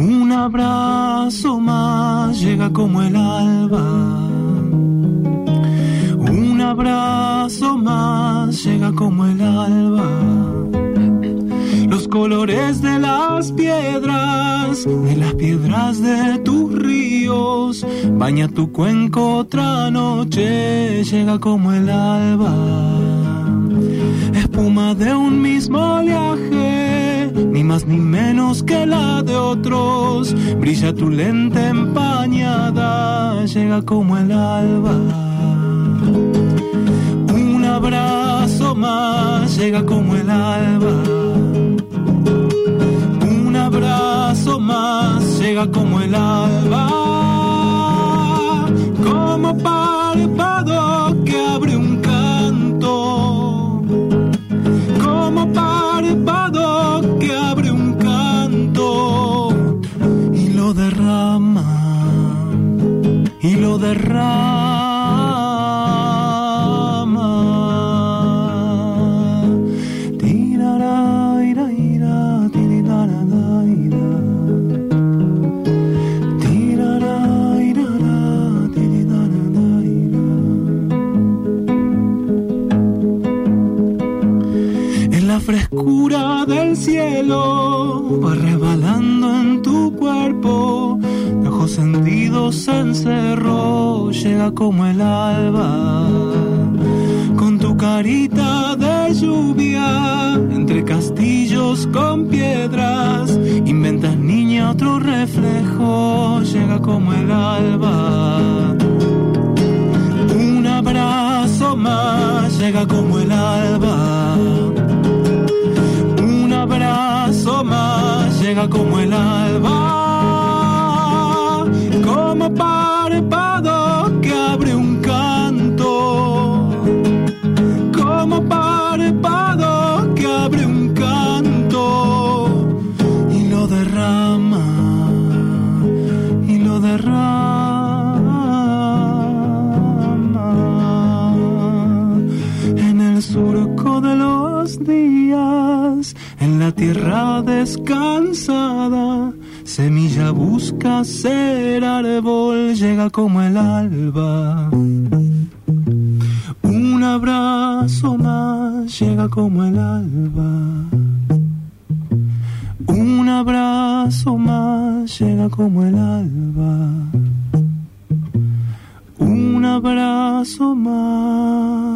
Un abrazo más llega como el alba. Un abrazo más llega como el alba los colores de las piedras, de las piedras de tus ríos. Baña tu cuenco otra noche, llega como el alba. Ni menos que la de otros, brilla tu lente empañada, llega como el alba. Un abrazo más llega como el alba. Un abrazo más llega como el alba. Y lo derrama. En la frescura del cielo va resbalando en tu cuerpo. Ojos sentidos se encerró, llega como el alba. Con tu carita de lluvia, entre castillos con piedras, inventas niña otro reflejo, llega como el alba. Un abrazo más llega como el alba. Un abrazo más llega como el alba. En la tierra descansada. Semilla busca ser árbol, llega como el alba. Un abrazo más llega como el alba. Un abrazo más llega como el alba. Un abrazo más.